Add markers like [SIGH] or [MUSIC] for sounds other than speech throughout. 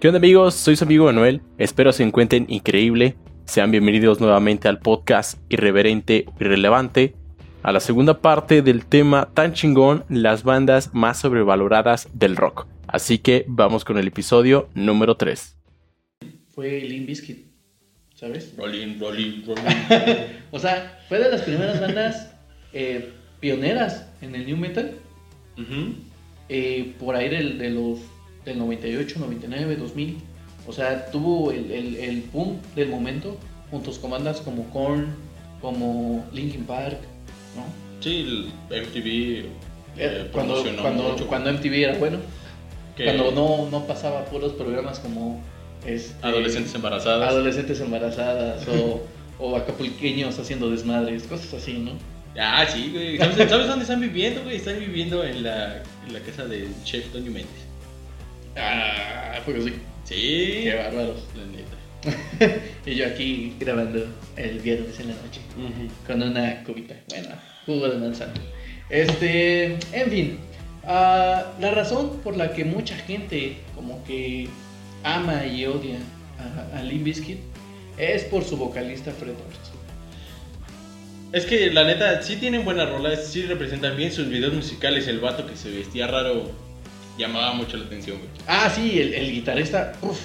¿Qué onda amigos? Soy su amigo Manuel, espero se encuentren increíble. Sean bienvenidos nuevamente al podcast Irreverente Irrelevante, a la segunda parte del tema tan chingón, las bandas más sobrevaloradas del rock. Así que vamos con el episodio número 3. Fue Limp Bizkit, ¿sabes? Rolling, rolling, rolling. [LAUGHS] O sea, fue de las primeras bandas eh, pioneras en el new metal. eh, por ahí del, de los, del 98, 99, 2000. O sea, tuvo el, el, el boom del momento juntos con bandas como Korn, como Linkin Park, ¿no? Sí, el MTV Eh, eh, cuando, cuando, mucho. cuando MTV era bueno, que cuando no, no pasaba puros programas como este, Adolescentes embarazadas. adolescentes embarazadas o, [LAUGHS] o acapulqueños haciendo desmadres, cosas así, ¿no? Ah, sí, güey. ¿Sabes, sabes dónde están viviendo, güey? Están viviendo en la, en la casa del chef Toño Méndez. Ah, pues sí. Sí. Qué bárbaros. La neta. [LAUGHS] Y yo aquí grabando el viernes en la noche con una cubita. Bueno, jugo de manzana. Este, en fin, ah, la razón por la que mucha gente como que ama y odia a, a Limp Bizkit es por su vocalista Fred Durst. Es que la neta, sí tienen buenas rolas, sí representan bien sus videos musicales. El vato que se vestía raro llamaba mucho la atención, güey. Ah, sí, el, el guitarrista, uf,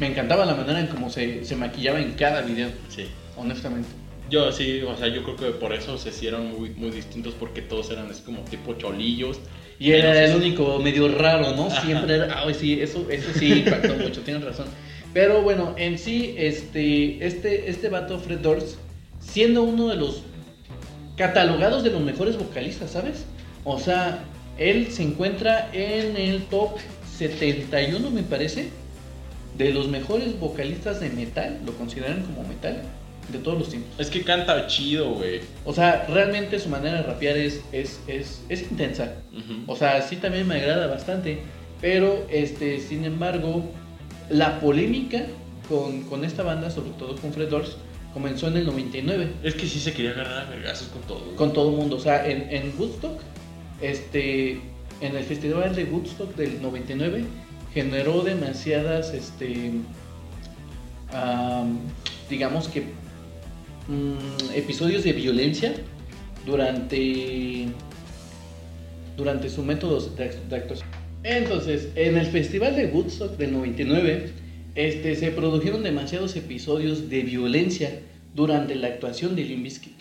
me encantaba la manera en cómo se, se maquillaba en cada video, Sí. honestamente. Yo sí, o sea, yo creo que por eso se hicieron muy, muy distintos porque todos eran así como tipo cholillos. Y era Menos el único medio raro, ¿no? Ajá. Siempre era. Ah, sí, eso, eso sí impactó [LAUGHS] mucho, tienes razón. Pero bueno, en sí, este, este, este vato, Fred Durst, siendo uno de los catalogados de los mejores vocalistas, ¿sabes? O sea, él se encuentra en el top 71, me parece, de los mejores vocalistas de metal, lo consideran como metal, de todos los tiempos. Es que canta chido, güey. O sea, realmente su manera de rapear es, es, es, es intensa. Ujú. O sea, sí también me agrada bastante. Pero, este, sin embargo, la polémica con, con esta banda, sobre todo con Fred Durst, comenzó en el 99. Es que sí se quería agarrar a vergazos con todo. Con todo el mundo. O sea, en, en Woodstock, este, en el festival de Woodstock del 99, generó demasiadas, este, am, digamos que, mm, episodios de violencia durante, durante su método de, de actuación. Entonces, en el festival de Woodstock del 99, este, se produjeron demasiados episodios de violencia durante la actuación de Limp Bizkit.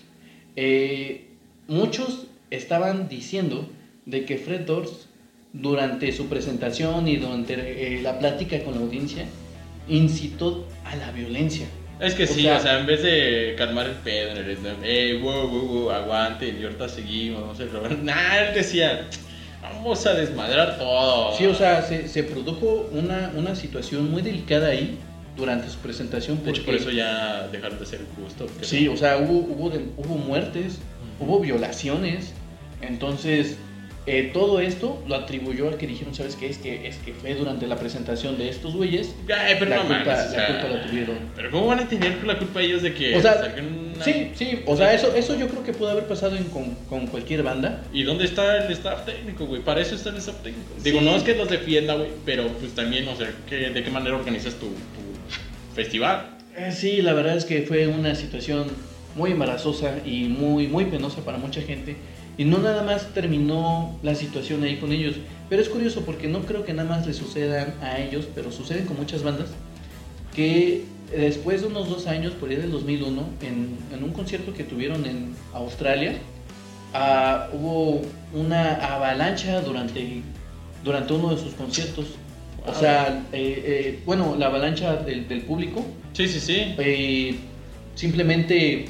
Eh, muchos estaban diciendo de que Fred Durst durante su presentación y durante eh, la plática con la audiencia incitó a la violencia. Es que O sí, sea- o sea, en vez de calmar el pedo en el eh, wow, wow, wow, aguanten, y ahorita seguimos, vamos a probar. [LAUGHS] Nah, él decía, vamos a desmadrar todo. Sí, o sea, se, se produjo una, una situación muy delicada ahí durante su presentación. de hecho, por porque- eso ya dejaron de ser justo. porque- Sí, o sea, hubo, hubo, hubo muertes, hubo violaciones. Entonces, eh, todo esto lo atribuyó al que dijeron, ¿sabes qué? Es que, es que fue durante la presentación de estos güeyes. Ay, pero la, no culpa, mames, o la sea, culpa la tuvieron. Pero ¿cómo van a tener la culpa ellos de que O sea, una- Sí, sí, o sea, eso, eso yo creo que pudo haber pasado en- con, con cualquier banda. ¿Y dónde está el staff técnico, güey? Para eso está el staff técnico. Sí. Digo, no es que los defienda, güey, pero pues también, o sea, ¿qué- ¿de qué manera organizas tu, tu festival? Eh, Sí, la verdad es que fue una situación muy embarazosa y muy, muy penosa para mucha gente. Y no nada más terminó la situación ahí con ellos. Pero es curioso porque no creo que nada más le sucedan a ellos, pero suceden con muchas bandas. Que después de unos dos años, por ahí del 2001, en, en un concierto que tuvieron en Australia, ah, hubo una avalancha durante, durante uno de sus conciertos. O sea, eh, eh, bueno, la avalancha del, del público Sí, sí, sí. eh, simplemente,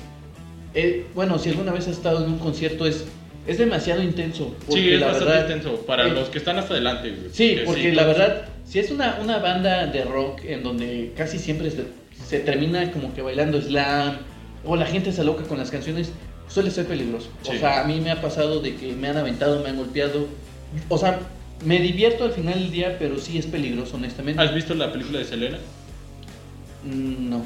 bueno, si alguna vez has estado en un concierto es, es demasiado intenso. Sí, es la bastante verdad, intenso. Para los que están hasta adelante, güey. Sí, Que porque la verdad, si es una, una banda de rock en donde casi siempre se, se termina como que bailando slam o la gente se aloca con las canciones, suele ser peligroso. Sí. O sea, a mí me ha pasado de que me han aventado, me han golpeado. O sea, me divierto al final del día, pero sí es peligroso, honestamente. ¿Has visto la película de Selena? Mm, No,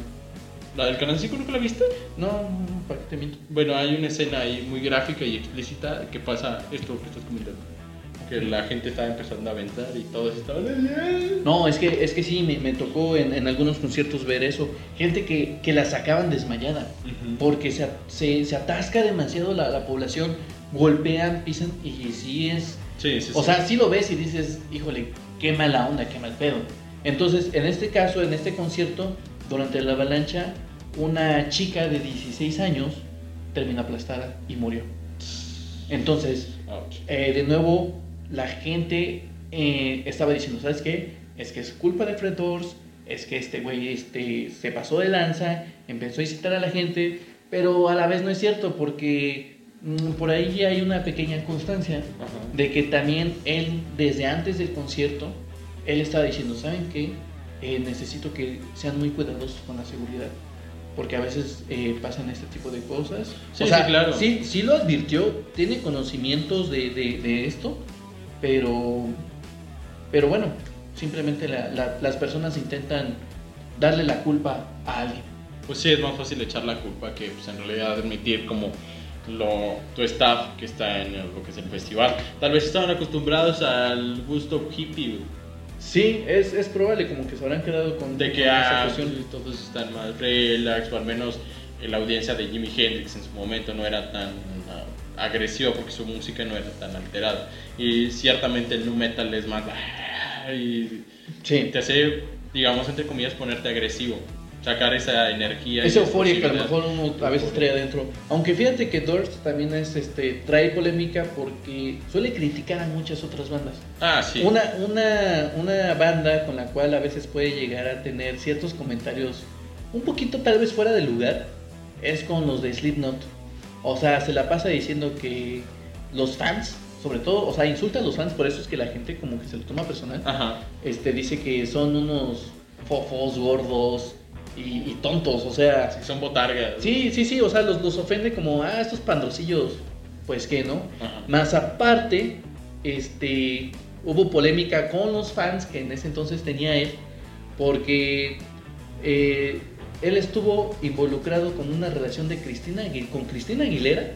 ¿La del canal 5 nunca la viste? no, no, no, ¿para qué te miento? Bueno, hay una escena ahí muy gráfica y explícita que pasa esto que estás comentando. Que la gente estaba empezando a aventar y todos estaban. No, es que, es que sí, me, me tocó en, en algunos conciertos ver eso. Gente que, que la sacaban desmayada. Ujú. Porque se, se, se atasca demasiado la, la población, golpean, pisan y sí es... Sí, sí, O sí. sea, sí lo ves y dices, híjole, qué mala onda, qué mal pedo. Entonces, en este caso, en este concierto, durante la avalancha, una chica de 16 años terminó aplastada y murió. Entonces, eh, de nuevo, la gente eh, estaba diciendo, ¿sabes qué? Es que es culpa de Fred Durst, es que este güey este, se pasó de lanza, empezó a incitar a la gente, pero a la vez no es cierto porque mm, por ahí hay una pequeña constancia Ajá. de que también él, desde antes del concierto, él estaba diciendo, ¿saben qué? Eh, necesito que sean muy cuidadosos con la seguridad. Porque a veces eh, pasan este tipo de cosas. Sí, o sea, sí, claro. Sí, sí lo advirtió, tiene conocimientos de, de- de esto, pero, pero bueno, simplemente la- la- las personas intentan darle la culpa a alguien. Pues sí, es más fácil echar la culpa que pues, en realidad admitir como lo, tu staff que está en lo que es el festival. Tal vez estaban acostumbrados al gusto hippie. Sí, es, es probable como que se habrán quedado con, de que con ah, pues, todos están más relax, o al menos eh, la audiencia de Jimi Hendrix en su momento no era tan ah, agresiva porque su música no era tan alterada. Y ciertamente el nu metal es más. ah, y Sí. te hace, digamos, entre comillas, ponerte agresivo. Sacar esa energía. Esa euforia que a lo mejor uno a veces trae adentro. Aunque fíjate que Durst también es, este, trae polémica porque suele criticar a muchas otras bandas. Ah, sí. Una, una, una banda con la cual a veces puede llegar a tener ciertos comentarios un poquito tal vez fuera de lugar es con los de Slipknot. O sea, se la pasa diciendo que los fans, sobre todo, o sea, insulta a los fans, por eso es que la gente como que se lo toma personal. Ajá. Este, dice que son unos fofos, gordos y, y tontos, o sea, Sí, son botargas. Sí, sí, sí, o sea, los, los ofende como, ah, estos pandrocillos, pues que, ¿no? Ajá. Más aparte, este, hubo polémica con los fans que en ese entonces tenía él, porque eh, él estuvo involucrado con una relación de Cristina, con Cristina Aguilera,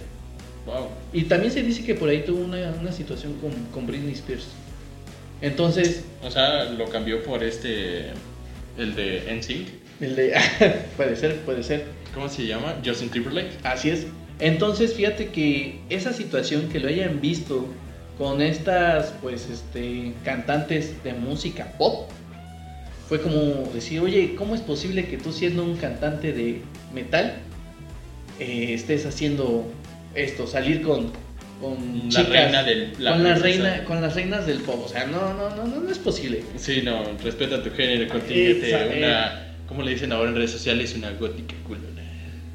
Wow. y también se dice que por ahí tuvo una, una situación con, con Britney Spears. Entonces, O sea, lo cambió por este. El de NSYNC. El de, [LAUGHS] puede ser, puede ser. ¿Cómo se llama? Justin Timberlake. Así es. Entonces, fíjate que esa situación que lo hayan visto con estas, pues, este, cantantes de música pop, fue como decir, oye, ¿cómo es posible que tú siendo un cantante de metal eh, estés haciendo esto, salir con, con La chicas, reina del- la con la reina, con las reinas del pop? O sea, no, no, no, no, no es posible. Sí, no, respeta tu género, contíguete Esa, una. ¿Cómo le dicen ahora en redes sociales? Una gótica culona.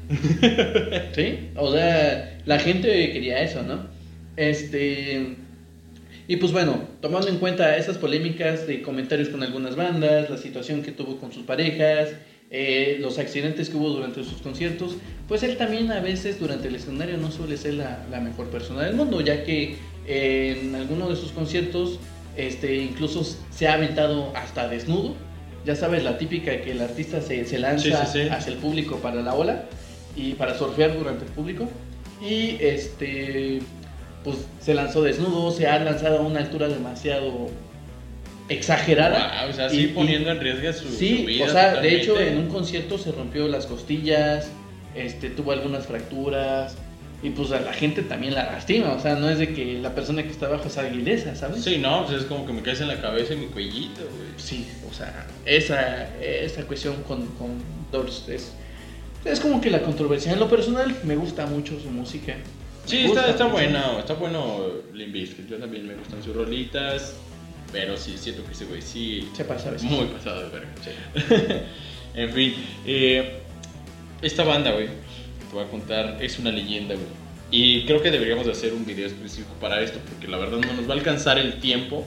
[LAUGHS] ¿Sí? O sea, la gente quería eso, ¿no? Este. Y pues bueno, tomando en cuenta esas polémicas de comentarios con algunas bandas, la situación que tuvo con sus parejas, eh, los accidentes que hubo durante sus conciertos, pues él también a veces durante el escenario no suele ser la, la mejor persona del mundo, ya que eh, en alguno de sus conciertos este, incluso se ha aventado hasta desnudo. Ya sabes, la típica que el artista se, se lanza Sí, sí, sí. hacia el público para la ola y para surfear durante el público. Y este, pues se lanzó desnudo, se ha lanzado a una altura demasiado exagerada. Wow, o sea, Y- sí y- poniendo en riesgo su, Sí, su vida. o sea, de hecho totalmente. en un concierto se rompió las costillas, este, tuvo algunas fracturas y pues a la gente también la lastima, o sea, no es de que la persona que está abajo es aguileza, ¿sabes? Sí, no, pues es como que me caes en la cabeza y mi cuellito, güey. Sí, o sea, esa, esa cuestión con, con Doors es, es como que la controversia. En lo personal me gusta mucho su música. Sí, está, está bueno, está bueno Limp Bizkit. Yo también me gustan sus rolitas, pero sí, siento que ese güey sí... Se pasa a veces. Muy pasado de verga. [LAUGHS] en fin, eh, esta banda, güey, te voy a contar, es una leyenda, güey. Y creo que deberíamos de hacer un video específico para esto, porque la verdad no nos va a alcanzar el tiempo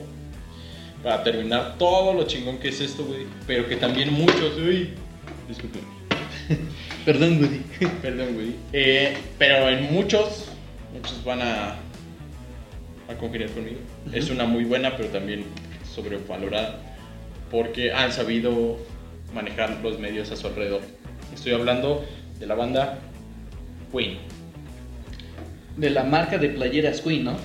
para terminar todo lo chingón que es esto, güey. Pero que también muchos, uy, disculpen. [LAUGHS] Perdón, Woody. [LAUGHS] Perdón, güey. Eh, pero en muchos, muchos van a, a congeniar conmigo. Ujú. Es una muy buena, pero también sobrevalorada. Porque han sabido manejar los medios a su alrededor. Estoy hablando de la banda Queen. De la marca de playeras Queen, ¿no?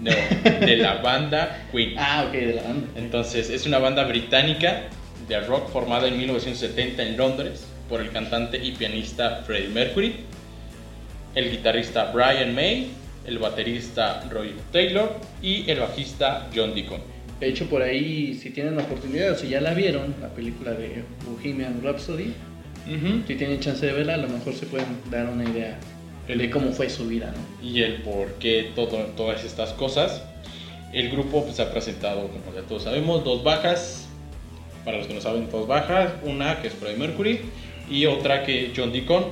No, de la [LAUGHS] banda Queen. Ah, ok, de la banda. Entonces, es una banda británica de rock formada en 1970 en Londres por el cantante y pianista Freddie Mercury, el guitarrista Brian May, el baterista Roy Taylor y el bajista John Deacon. De hecho, por ahí, si tienen la oportunidad o si ya la vieron, la película de Bohemian Rhapsody, Ujú. si tienen chance de verla, a lo mejor se pueden dar una idea de cómo fue su vida, ¿no? y el por qué todo, todas estas cosas. El grupo pues, ha presentado, como ya todos sabemos, dos bajas. Para los que no saben, dos bajas. Una que es Freddie Mercury y otra que John Deacon,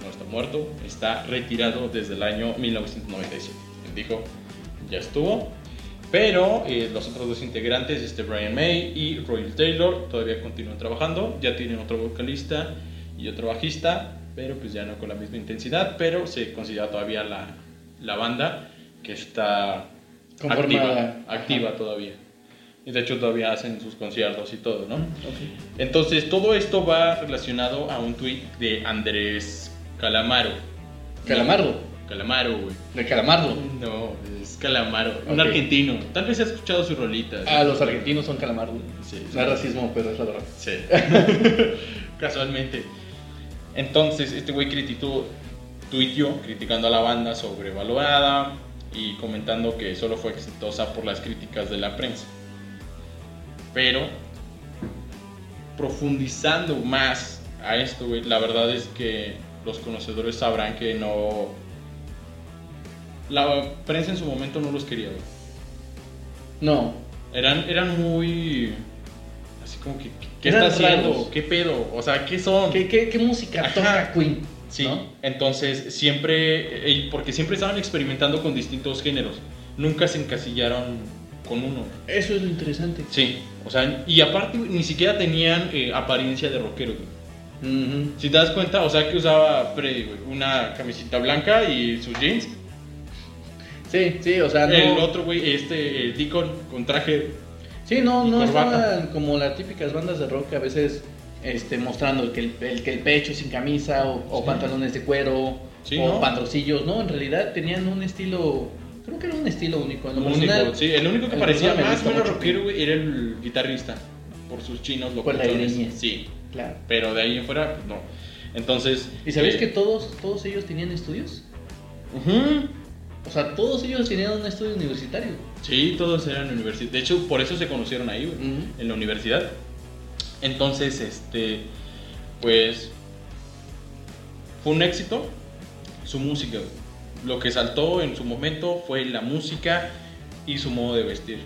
no está muerto, está retirado desde el año 1997. Él dijo, ya estuvo. Pero eh, los otros dos integrantes, este Brian May y Roy Taylor, todavía continúan trabajando. Ya tienen otro vocalista y otro bajista, pero pues ya no con la misma intensidad. Pero se considera todavía la, la banda que está Conformada. activa, activa Ajá. todavía. Y de hecho todavía hacen sus conciertos y todo, ¿no? Ok. Entonces todo esto va relacionado a un tweet de Andrés Calamaro. Calamardo. Calamaro, güey. De Calamardo. No, es Calamaro, un Ok. argentino. Tal vez has escuchado sus rolitas. Ah, los argentinos son Calamardo. Sí, No es racismo, pero es la verdad. Sí. [LAUGHS] Casualmente. Entonces, este güey criticó, tuiteó criticando a la banda sobrevalorada y comentando que solo fue exitosa por las críticas de la prensa. Pero, profundizando más a esto, güey, la verdad es que los conocedores sabrán que no. La prensa en su momento no los quería, güey. No. Eran, eran muy. Así como que. ¿Qué Eran está haciendo? raros. ¿Qué pedo? O sea, ¿qué son? ¿Qué, qué, qué música Ajá. toca Queen? Sí, ¿no? entonces siempre. eh, Porque siempre estaban experimentando con distintos géneros. Nunca se encasillaron con uno. Eso es lo interesante. Sí, o sea, y aparte ni siquiera tenían eh, apariencia de rockero, güey. Si te das cuenta, o sea, que usaba Freddy, güey, una camiseta blanca y sus jeans. Sí, sí, o sea, no. El otro, güey, este, el Deacon con traje. Sí, no, no estaban como las típicas bandas de rock a veces este, mostrando que el, el- que el pecho sin camisa o, o Sí. pantalones de cuero Sí, o ¿no? ¿no? En realidad tenían un estilo, creo que era un estilo único. En lo único, personal, sí, el único que parecía más o menos rockero, güey, era el guitarrista. Por sus chinos greña. Sí, Claro. pero de ahí en fuera, pues no. Entonces. ¿Y sabías eh, que todos, todos ellos tenían estudios? ujú, O sea, todos ellos tenían un estudio universitario. Sí, todos eran universidad. De hecho, por eso se conocieron ahí, güey, Ujú. en la universidad. Entonces, este. Pues. Fue un éxito su música. güey. Lo que saltó en su momento fue la música y su modo de vestir.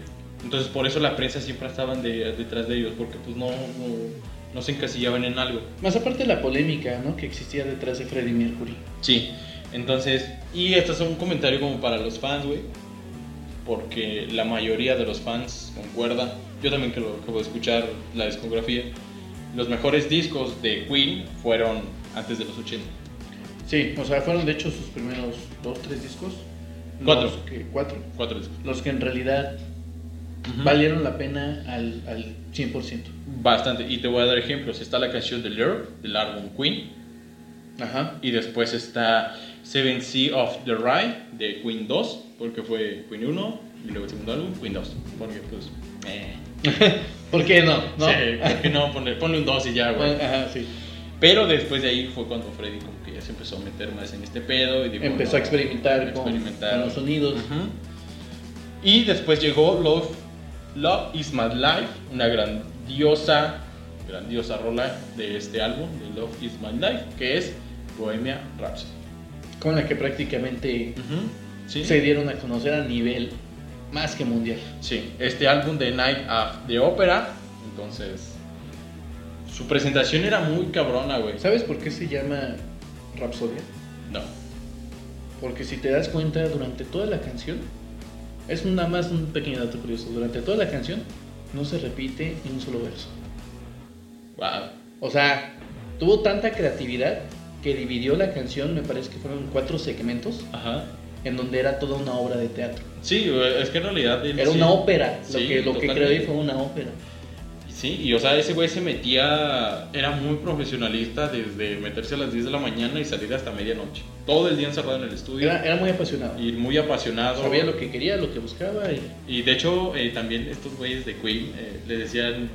Entonces, por eso la prensa siempre estaban de- detrás de ellos, porque pues no, no, no se encasillaban en algo. Más aparte de la polémica, ¿no? Que existía detrás de Freddie Mercury. Sí, entonces, y esto es un comentario como para los fans, güey, porque la mayoría de los fans concuerda, yo también que lo acabo de escuchar la discografía, los mejores discos de Queen fueron antes de los 80. Sí, o sea, fueron de hecho sus primeros dos, tres discos. Cuatro. Los que, cuatro. Cuatro discos. Los que en realidad Ujú. valieron la pena al, al 100%. Bastante, y te voy a dar ejemplos. Está la canción de Lure, del álbum Queen, Ajá. y después está Seven Sea of the Rye, de Queen 2, porque fue Queen 1, y luego el segundo álbum, Queen 2, porque pues... Eh. [LAUGHS] ¿Por qué no? ¿No? Sí, ¿por qué no? Ponle, ponle un 2 y ya, güey. Ajá, sí. Pero después de ahí fue cuando Freddy como que ya se empezó a meter más en este pedo y dijo, Empezó no, a experimentar, con- experimentar. Con, los sonidos. Y después llegó Love, Love is My Life, una grandiosa, grandiosa rola de este álbum, de Love is My Life, que es Bohemia Rhapsody. Con la que prácticamente ¿Sí? se dieron a conocer a nivel más que mundial. Sí, este álbum de Night of the Opera, entonces su presentación era muy cabrona, güey. ¿Sabes por qué se llama Rapsodia? No. Porque si te das cuenta, durante toda la canción, es nada más un pequeño dato curioso, durante toda la canción no se repite ni un solo verso. Wow. O sea, tuvo tanta creatividad que dividió la canción, me parece que fueron cuatro segmentos, Ajá. en donde era toda una obra de teatro. Sí, es que en realidad él Era sí- una ópera, lo sí, que, lo que creó fue una ópera. Sí, y o sea, ese güey se metía, era muy profesionalista desde meterse a las 10 de la mañana y salir hasta medianoche. Todo el día encerrado en el estudio. Era, era muy apasionado. y muy apasionado. Sabía lo que quería, lo que buscaba y... Y de hecho, eh, también estos güeyes de Queen eh, le decían,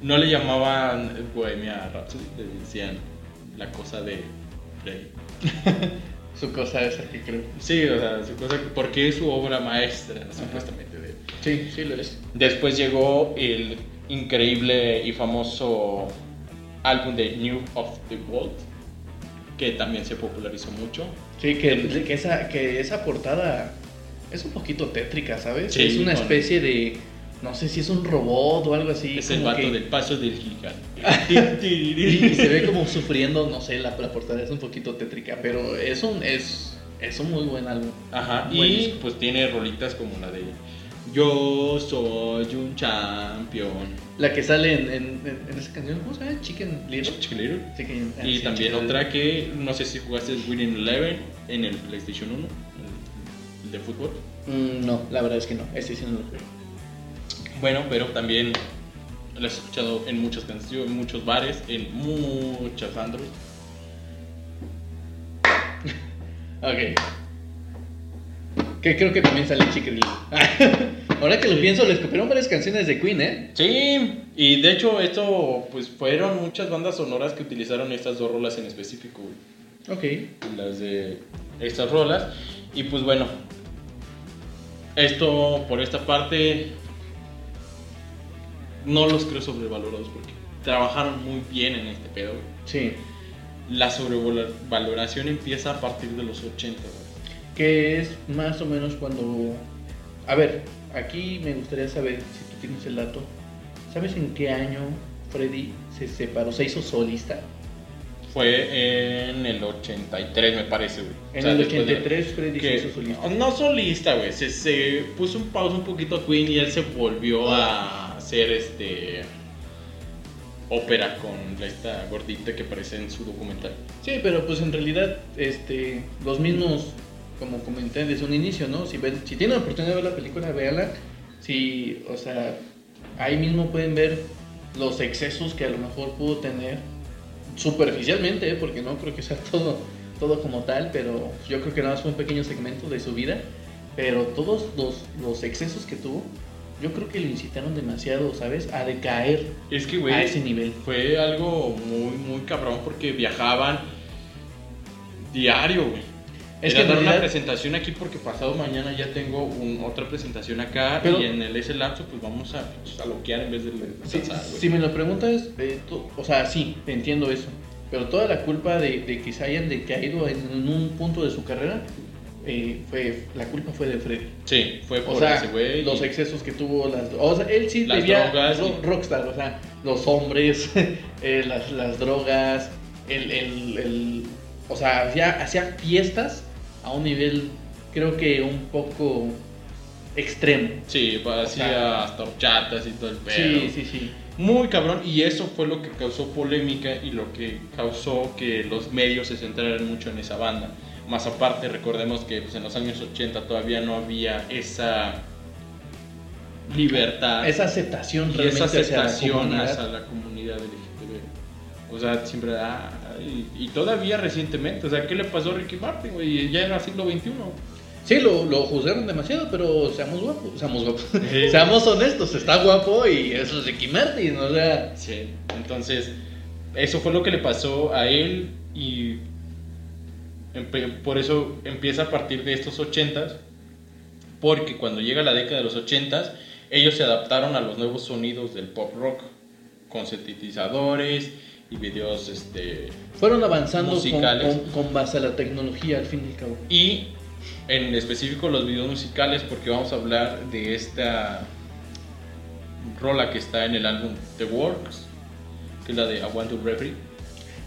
no le llamaban Bohemia Rhapsody, le decían la cosa de [LAUGHS] Su cosa esa que creo. Sí, o sea, su cosa, porque es su obra maestra, supuestamente. De él. Sí, sí lo es. Después llegó el increíble y famoso álbum de New of the World, que también se popularizó mucho. Sí, que, que, esa, que esa portada es un poquito tétrica, ¿sabes? Sí, es una especie de... No sé si es un robot o algo así. es el vato que- del paso del gigante. [LAUGHS] Y se ve como sufriendo, no sé, la, la portada es un poquito tétrica, pero es un, es, es un muy buen álbum. Ajá, Buen y disco. pues tiene rolitas como la de Yo soy un champion. La que sale en, en, en- en esa canción, ¿cómo se llama? Chicken Little. Chicken Little. Chicken- ah, Y sí, también Chicken otra que no sé si jugaste Winning Eleven en el PlayStation 1, el- de fútbol. Mm, no, la verdad es que no, ese sí no lo jugué. Bueno, pero también lo he escuchado en muchas canciones, en muchos bares, en muchas andros. [LAUGHS] Ok. Que creo que también sale Chicken. [LAUGHS] Ahora que lo pienso, les copiaron varias canciones de Queen, ¿eh? Sí, y de hecho esto pues fueron muchas bandas sonoras que utilizaron estas dos rolas en específico. güey. Ok. las de estas rolas. Y pues bueno, esto por esta parte no los creo sobrevalorados porque trabajaron muy bien en este pedo. güey. Sí. La sobrevaloración empieza a partir de los 80. güey. Que es más o menos cuando... A ver, aquí me gustaría saber, si tú tienes el dato, ¿sabes en qué año Freddy se separó, se hizo solista? Fue en el 83 me parece. güey. En O sea, el después de- 83 Freddy se hizo solista. No solista, güey. Se, se puso un pausa un poquito a Queen y él se volvió a hacer este ópera con esta gordita que aparece en su documental. Sí, pero pues en realidad, este, los mismos, como comenté desde un inicio, ¿no? Si, ven, si tienen la oportunidad de ver la película, véanla. Si, o sea, ahí mismo pueden ver los excesos que a lo mejor pudo tener superficialmente, ¿eh? porque no creo que sea [LAUGHS] todo, todo como tal, pero yo creo que nada más fue un pequeño segmento de su vida. Pero todos los, los excesos que tuvo, yo creo que lo incitaron demasiado, ¿sabes? A decaer Es que, a güey, ese nivel. fue algo muy, muy cabrón porque viajaban diario, güey. Es Era que dar una realidad- presentación aquí porque pasado mañana ya tengo un- otra presentación acá Pero- y en el ese lapso pues vamos a, pues, a loquear en vez de Si, descansar, güey. si me lo preguntas, eh, tú- o sea, sí, entiendo eso. Pero toda la culpa de, de que se hayan decaído en un punto de su carrera, eh, fue, la culpa fue de Freddy. Sí, fue por O sea, ese güey. los y- excesos que tuvo, las, o sea, él sí Las debía drogas ro- y- rockstar, o sea, los hombres, [LAUGHS] eh, las, las drogas, el, el, el- o sea, hacía, hacía fiestas a un nivel, creo que un poco extremo. Sí, O hacía sea, hasta horchatas y todo el pedo. Sí, sí, sí. Muy cabrón, y eso fue lo que causó polémica y lo que causó que los medios se centraran mucho en esa banda. Más aparte, recordemos que pues, en los años 80 todavía no había esa libertad Esa aceptación y realmente esa hacia la aceptación comunidad. hacia la comunidad LGTB. O sea, siempre, ah, y, y todavía recientemente, o sea, ¿qué le pasó a Ricky Martin, güey? Ya era siglo XXI. Sí, lo, lo juzgaron demasiado, pero seamos guapos, seamos guapos. Sí. [LAUGHS] seamos honestos, está guapo y eso es Ricky Martin, o sea, Sí, entonces eso fue lo que le pasó a él y por eso empieza a partir de estos ochentas, porque cuando llega la década de los ochentas, ellos se adaptaron a los nuevos sonidos del pop rock, con sintetizadores y videos, este, fueron avanzando con, con- con base a la tecnología al fin y al cabo. y en específico los videos musicales, porque vamos a hablar de esta rola que está en el álbum The Works, que es la de I Want to Referee.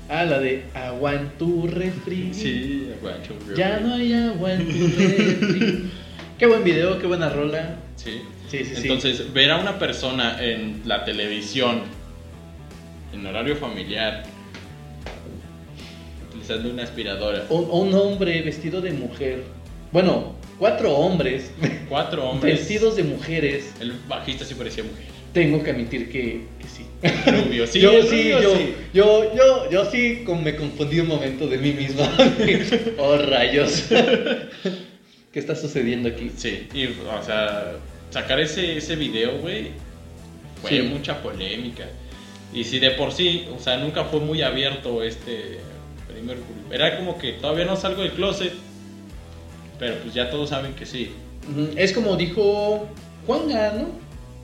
Ah, la de aguantu refri. Sí, I Want to Referee. Ya no hay aguantu refri. [LAUGHS] qué buen video, qué buena rola. Sí. Sí, sí, sí. Entonces, ver a una persona en la televisión, en horario familiar, utilizando una aspiradora, Un, un hombre vestido de mujer. Bueno, cuatro hombres cuatro hombres. [LAUGHS] vestidos de mujeres. El bajista sí parecía mujer. Tengo que admitir que, que sí. [LAUGHS] Rubio, sí, yo sí, rubio yo, sí. yo, yo, yo sí me confundí un momento de mí mismo. [LAUGHS] oh, rayos. [LAUGHS] ¿Qué está sucediendo aquí? Sí, y, o sea, sacar ese, ese video, güey, fue Sí. mucha polémica. Y si de por sí, o sea, nunca fue muy abierto este primer Era como que todavía no salgo del closet, pero pues ya todos saben que sí. Es como dijo Juanga, ¿no?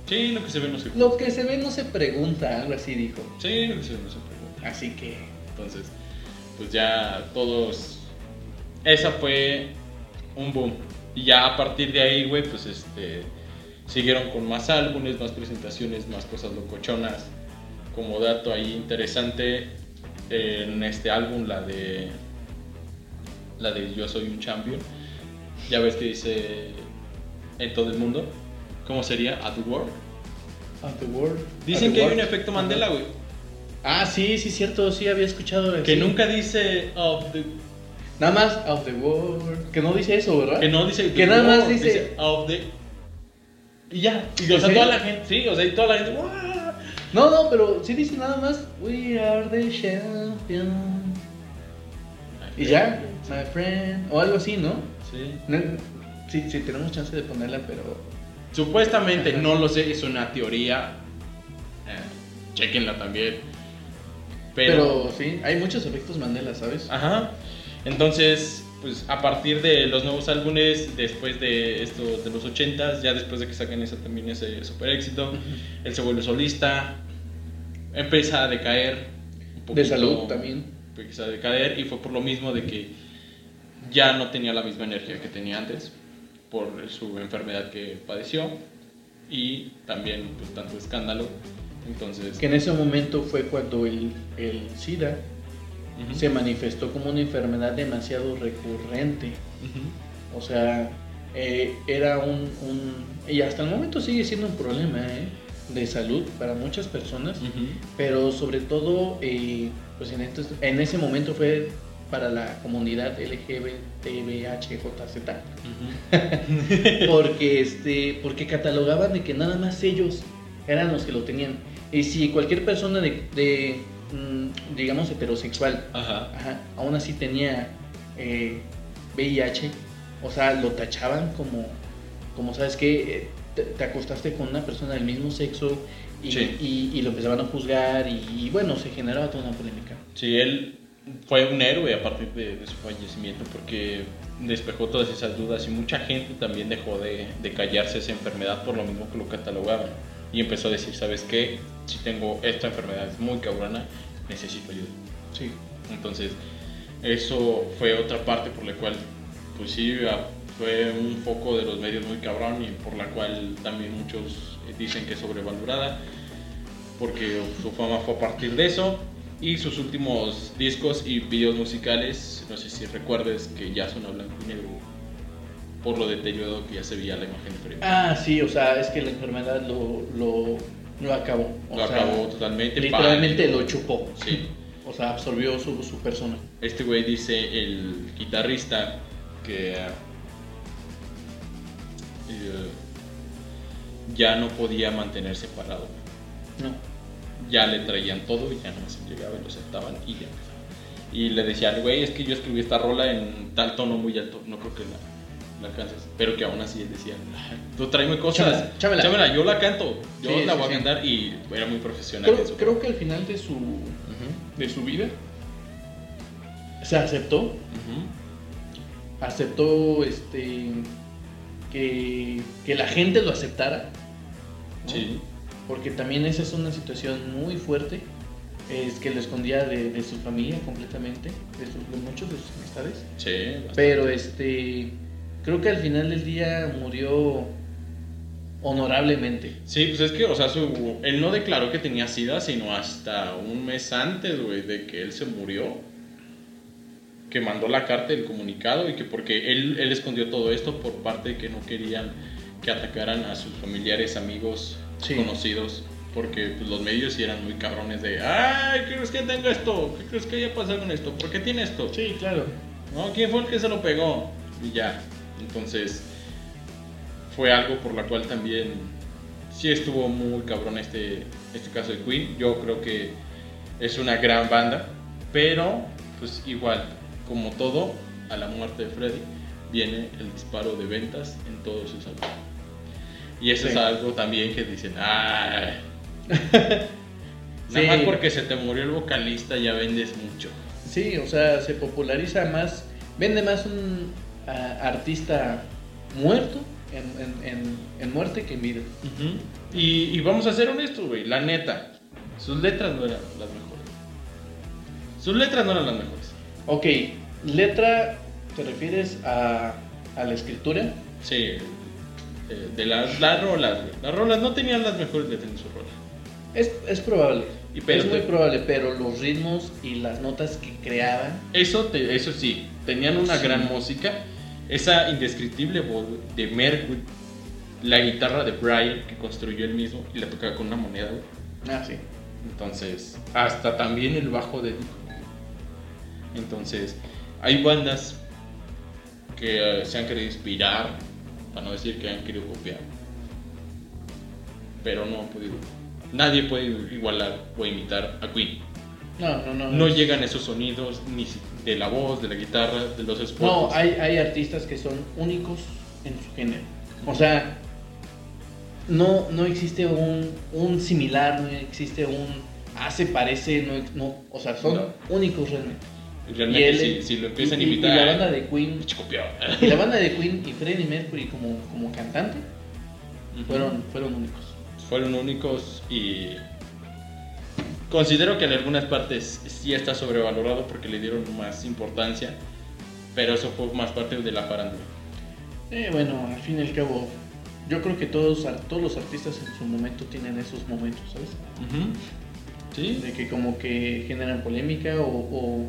Sí, lo que se ve no se Lo que se ve no se pregunta, algo así dijo. Sí, lo que se ve no se pregunta. Así que. Entonces, pues ya todos. Esa fue un boom. Y ya a partir de ahí, güey, pues este. Siguieron con más álbumes, más presentaciones, más cosas locochonas. Como dato ahí interesante, en este álbum, la de. La de Yo soy un champion. Ya ves que dice. En todo el mundo. ¿Cómo sería? At the world. Of the world. Dicen the que hay un efecto Mandela, güey. Ah, sí, sí, cierto, sí, había escuchado. Que sí. nunca dice of the Nada más of the world. Que no dice eso, ¿verdad? Que no dice Que nada más dice- of the y ya. Y, ¿En o sea, toda la gente, sí, o sea, y toda la gente. No, no, pero sí dice nada más We are the champion. Y ya, my friend. O algo así, ¿no? Sí. No, Sí, sí, tenemos chance de ponerla, pero. Supuestamente, no lo sé, es una teoría. Eh, chequenla también. Pero, Pero, sí, hay muchos efectos Mandela, ¿sabes? ajá. Entonces, pues a partir de los nuevos álbumes, después de estos de los 80s, ya después de que saquen esa también ese super éxito, [LAUGHS] él se vuelve solista, empieza a decaer un De poquito, salud también. Empieza a decaer y fue por lo mismo de que ya no tenía la misma energía que tenía antes por su enfermedad que padeció y también pues tanto escándalo. Entonces, Que en ese momento fue cuando el, el SIDA ujú, se manifestó como una enfermedad demasiado recurrente. ujú, O sea, eh, era un, un- Y hasta el momento sigue siendo un problema ¿eh? de salud para muchas personas. ujú. Pero sobre todo, eh, pues en, estos- en ese momento fue para la comunidad LGBTBHJZ. Ujú. [LAUGHS] porque este porque catalogaban de que nada más ellos eran los que lo tenían y si cualquier persona de, de, mm, digamos heterosexual Ajá. ajá, aún así tenía eh, VIH o sea lo tachaban como como sabes que te, te acostaste con una persona del mismo sexo y, Sí. y- y lo empezaban a juzgar y, y, bueno se generaba toda una polémica Sí, él fue un héroe a partir de, de su fallecimiento porque despejó todas esas dudas y mucha gente también dejó de, de callarse esa enfermedad por lo mismo que lo catalogaban y empezó a decir, ¿sabes qué? Si tengo esta enfermedad es muy cabrona, necesito ayuda. sí Entonces, eso fue otra parte por la cual, pues sí, a- fue un foco de los medios muy cabrón y por la cual también muchos eh, dicen que es sobrevalorada, porque su fama fue a partir de eso. Y sus últimos discos y videos musicales, no sé si recuerdes que ya son a blanco y negro por lo deteriorado que ya se veía la imagen de ah sí o sea es que la enfermedad lo lo, lo acabó o lo sea, acabó totalmente. literalmente lo chupó Sí. O sea, absorbió su, su persona. Este güey dice, el guitarrista, que eh, ya no podía mantenerse parado. No. Ya le traían todo y ya no se llegaba y lo aceptaban y ya empezaba. Y le decían, güey, es que yo escribí esta rola en tal tono muy alto, no creo que la, la cantes. Pero que aún así decía, "Ah, tú tráeme cosas, Chámela, chámela". yo la canto, yo Sí, la sí, voy sí. a cantar y era muy profesional. Creo, su creo que al final de su, de su vida se aceptó. Aceptó este que, que la gente lo aceptara. ¿no? Sí, Porque también esa es una situación muy fuerte. Es que lo escondía de, de su familia completamente, de, sus- de muchos de sus amistades. sí. bastante. Pero este creo que al final del día murió honorablemente. Sí, pues es que, o sea, su, él no declaró que tenía sida, sino hasta un mes antes, güey, de que él se murió. Que mandó la carta, el comunicado, y que porque él, él escondió todo esto por parte de que no querían que atacaran a sus familiares, amigos, Sí. conocidos, porque pues, los medios sí eran muy cabrones de, ay, ¿qué crees que tenga esto? ¿Qué crees que haya pasado con esto? ¿Por qué tiene esto? Sí, claro. ¿no? ¿Quién fue el que se lo pegó? Y ya. Entonces, fue algo por la cual también sí estuvo muy cabrón este, este caso de Queen. Yo creo que es una gran banda, pero pues igual, como todo, a la muerte de Freddy viene el disparo de ventas en todos sus álbumes. Y eso Sí. es algo también que dicen. Sí. [LAUGHS] Nada más porque se te murió el vocalista ya vendes mucho. Sí, o sea, se populariza más, vende más un ah, artista muerto en, en- en- en muerte que en vida. y, y vamos a ser honestos, güey, la neta, sus letras no eran las mejores. Sus letras no eran las mejores. Ok, letra, ¿te refieres a, a la escritura? Sí, eh, de las, las rolas, güey. Las rolas no tenían las mejores letras en sus rolas. Es, es probable, Y pero es muy te- probable, pero los ritmos y las notas que creaban, Eso, te- eso sí, tenían una Sí. gran música. Esa indescriptible voz güey, de Mercury, la guitarra de Brian que construyó él mismo y la tocaba con una moneda. güey. ah, sí. Entonces, hasta también el bajo de Dick. Entonces, hay bandas que eh, se han querido inspirar, para no decir que han querido copiar, pero no han podido. Nadie puede igualar o imitar a Queen. No, no, no. No llegan esos sonidos ni de la voz, de la guitarra, de los No, esfuerzos. hay, hay artistas que son únicos en su género. O sea, no, no existe un, un similar, no existe un ah, se parece, no, no, o sea, son No. únicos realmente. Realmente, y él- si, si lo empiezan y- a imitar, Y, la banda de Queen, y la banda de Queen y Freddie Mercury como, como cantante fueron, fueron únicos. fueron únicos y considero que en algunas partes sí está sobrevalorado porque le dieron más importancia, pero eso fue más parte de la farándula. Eh, bueno, al fin y al cabo, yo creo que todos, todos los artistas en su momento tienen esos momentos, ¿sabes? Sí, de que como que generan polémica o, o-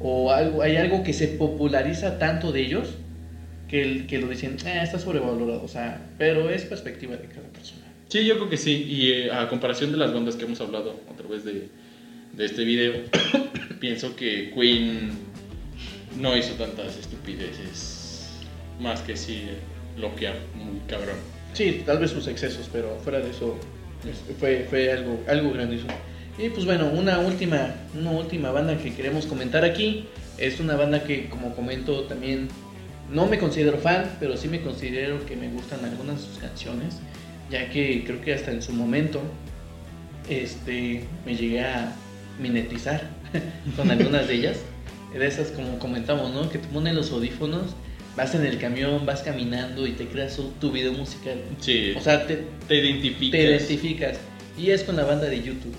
o algo, hay algo que se populariza tanto de ellos que, el- que lo dicen, "Ah, está sobrevalorado, o sea, pero es perspectiva de cada persona. sí, yo creo que sí. Y eh, a comparación de las bandas que hemos hablado a través de, de este video, [COUGHS] pienso que Queen no hizo tantas estupideces, más que sí bloquear muy cabrón. Sí, tal vez sus excesos, pero fuera de eso es- fue, fue algo, algo grandioso. Y pues bueno, una última, una última banda que queremos comentar aquí es una banda que como comento también no me considero fan, pero sí me considero que me gustan algunas de sus canciones, ya que creo que hasta en su momento este, me llegué a minetizar [LAUGHS] con algunas de ellas. De esas como comentamos, ¿no? Que te ponen los audífonos, vas en el camión, vas caminando y te creas tu- video musical. Sí, O sea, te, te identificas. te identificas. Y es con la banda de YouTube.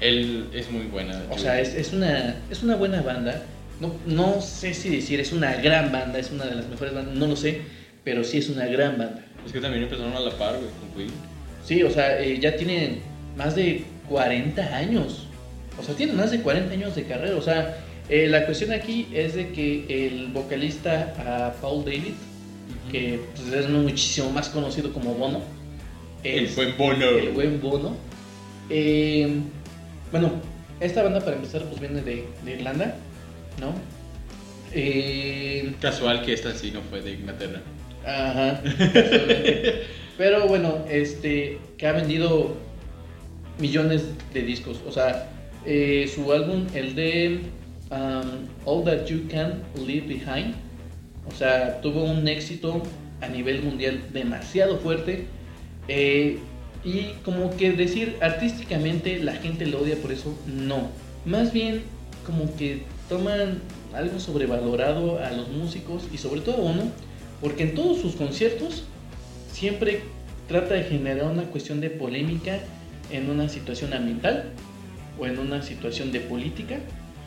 Él es muy buena. O sea, es, es, una, es una buena banda. No, no sé si decir es una gran banda, es una de las mejores bandas, no lo sé, pero sí es una gran banda. Es que también empezaron a la par, güey, con Queen. Sí, o sea, eh, ya tienen más de 40 años. O sea, tienen más de 40 años de carrera. O sea, eh, la cuestión aquí es de que el vocalista ah, Paul David, que pues, es muchísimo más conocido como Bono, El buen Bono. el buen Bono. Eh, bueno, esta banda para empezar pues viene de, de Irlanda, ¿no? Eh, Casual que esta sí no fue de Inglaterra. Ajá. [LAUGHS] Pero bueno, este, que ha vendido millones de discos. O sea, eh, su álbum, el de um, All That You Can Leave Behind, o sea, tuvo un éxito a nivel mundial demasiado fuerte. eh, y como que decir artísticamente la gente lo odia por eso, no. Más bien como que toman algo sobrevalorado a los músicos y sobre todo a uno, porque en todos sus conciertos siempre trata de generar una cuestión de polémica en una situación ambiental o en una situación de política,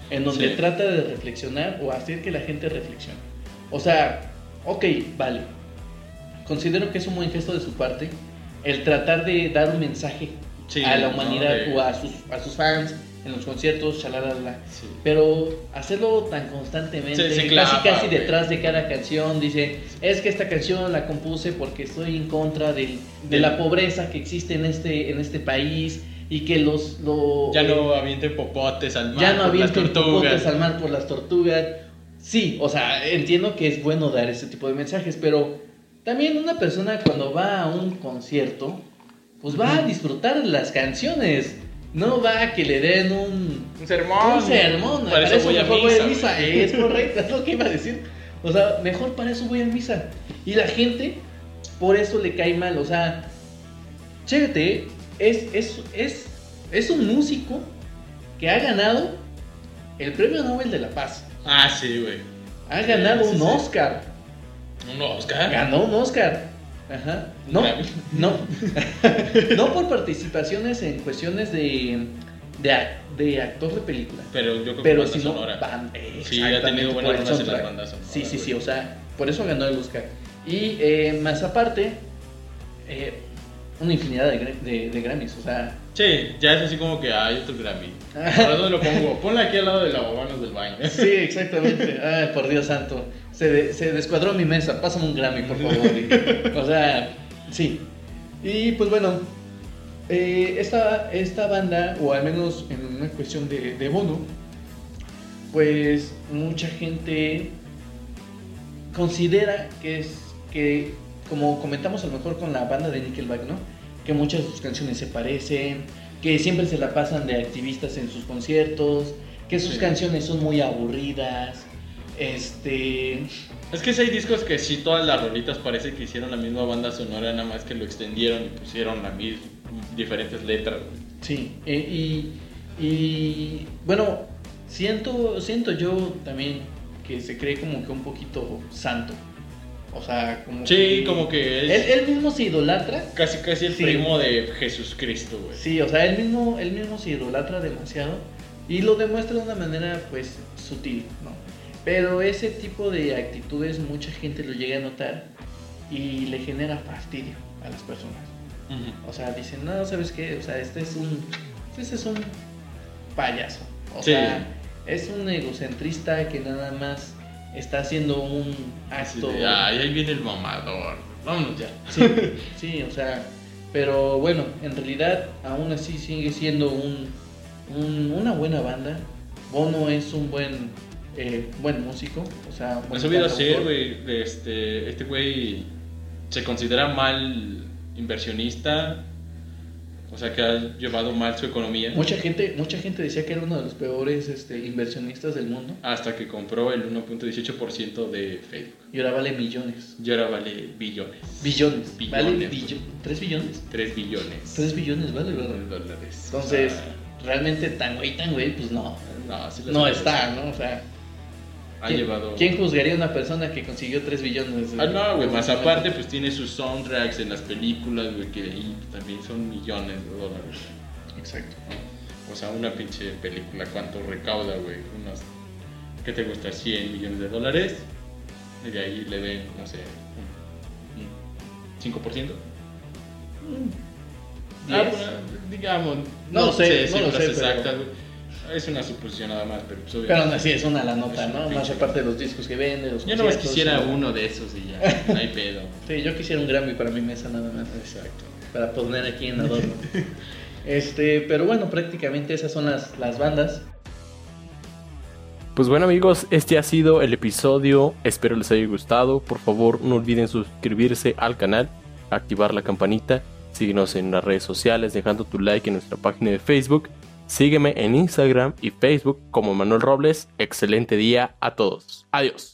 en donde Sí. trata de reflexionar o hacer que la gente reflexione. O sea, ok, vale. Considero que es un buen gesto de su parte el tratar de dar un mensaje Sí, a la ¿no? humanidad De- o a sus, a sus fans en los conciertos, chalalala. Sí. Pero hacerlo tan constantemente, casi casi detrás de cada canción, dice, es que esta canción la compuse porque estoy en contra del- de Del- la pobreza que existe en este, en este país y que los... lo- Ya no avienten popotes al mar. ya no por las avienten tortugas. popotes al mar por las tortugas. Sí, o sea, entiendo que es bueno dar ese tipo de mensajes, pero también una persona cuando va a un concierto pues va a disfrutar de las canciones. No va a que le den un, Un sermón. un sermón. Para eso voy a mejor voy a misa. misa. Es correcto, es lo que iba a decir. O sea, mejor para eso voy a misa. Y la gente, por eso le cae mal. O sea, chévete, es, es, es, es un músico que ha ganado el premio Nobel de la Paz. Ah, sí, güey. Ha ganado Sí, sí, un sí. Un Oscar. Ganó un Oscar. Ajá. No, no. [LAUGHS] no por participaciones en cuestiones de, de, ac- de actor de película. Pero yo creo que Pero si no, Sí, ha tenido buenas rolas en las bandas sonoras, Sí, sí, sí, o sea, por eso ganó el Oscar. Y eh, más aparte, eh, una infinidad de, de, de Grammys, o sea, Sí, ya es así como que hay otro Grammy. [LAUGHS] ¿Para dónde lo pongo? Ponla aquí al lado de lavamanos del baño. [LAUGHS] sí, exactamente. Ay, por Dios santo. Se, de- se descuadró mi mesa, pásame un Grammy, por favor. Y- [LAUGHS] o sea, sí. Y pues bueno, eh, esta, esta banda, o al menos en una cuestión de, de Bono, pues mucha gente considera que es que, como comentamos a lo mejor con la banda de Nickelback, ¿no? Que muchas de sus canciones se parecen, que siempre se la pasan de activistas en sus conciertos, que sus Sí. canciones son muy aburridas, este... Es que sí hay discos que sí, todas las rolitas parece que hicieron la misma banda sonora, nada más que lo extendieron y pusieron la mis- diferentes letras. Sí, eh, y, y bueno, siento, siento yo también que se cree como que un poquito santo. O sea, como Sí, como que Él, es él mismo se idolatra. casi casi el Sí. primo de Jesús Cristo, güey. Sí, o sea, él mismo, él mismo se idolatra demasiado y lo demuestra de una manera pues sutil, ¿no? Pero ese tipo de actitudes mucha gente lo llega a notar y le genera fastidio a las personas. O sea, dicen, no, ¿sabes qué? O sea, este es un, este es un payaso. O Sí. sea, es un egocentrista que nada más está haciendo un acto. Ay, ahí viene el mamador. Vámonos ya. Sí, sí, o sea, pero bueno, en realidad aún así sigue siendo un, un- una buena banda. Bono es un buen, eh, buen músico, o sea, buen Eso hubiera ser, güey. Este, este güey se considera mal inversionista. O sea, que ha llevado mal su economía. Mucha gente, mucha gente decía que era uno de los peores este, inversionistas del mundo Hasta que compró el 1.18% de Facebook. y ahora vale millones. Y ahora vale billones. Billones. Billones. ¿Vale billo- ¿Tres billones? 3 billones. Tres billones, vale, ¿verdad? dólares. Entonces, realmente tan güey, tan güey, pues no. no, sí No está, ¿no? O sea, Ha ¿quién, llevado. ¿quién juzgaría a una persona que consiguió tres billones? Ah, no, güey, más aparte, pues tiene sus soundtracks en las películas, güey, que ahí también son millones de dólares. Exacto. ¿no? O sea, una pinche película, ¿cuánto recauda, güey? Unos, ¿qué te gusta? 100 millones de dólares. Y de ahí le den, no sé, un, un 5%. Ah, ¿Diez? bueno, digamos, No lo sé, no cifras sé, pero- exactas, güey. Es una suposición nada más, pero pues Pero aún así es una la nota, ¿no? Más aparte de los discos que vende, los Yo nomás quisiera ¿no? uno de esos y ya, no hay pedo. [LAUGHS] Sí, yo quisiera un Grammy para mi mesa nada más. Exacto. Para poner aquí en adorno. [LAUGHS] este, pero bueno, prácticamente esas son las, las bandas. Pues bueno amigos, este ha sido el episodio, espero les haya gustado, por favor no olviden suscribirse al canal, activar la campanita, síguenos en las redes sociales dejando tu like en nuestra página de Facebook, sígueme en Instagram y Facebook como Manuel Robles, excelente día a todos, adiós.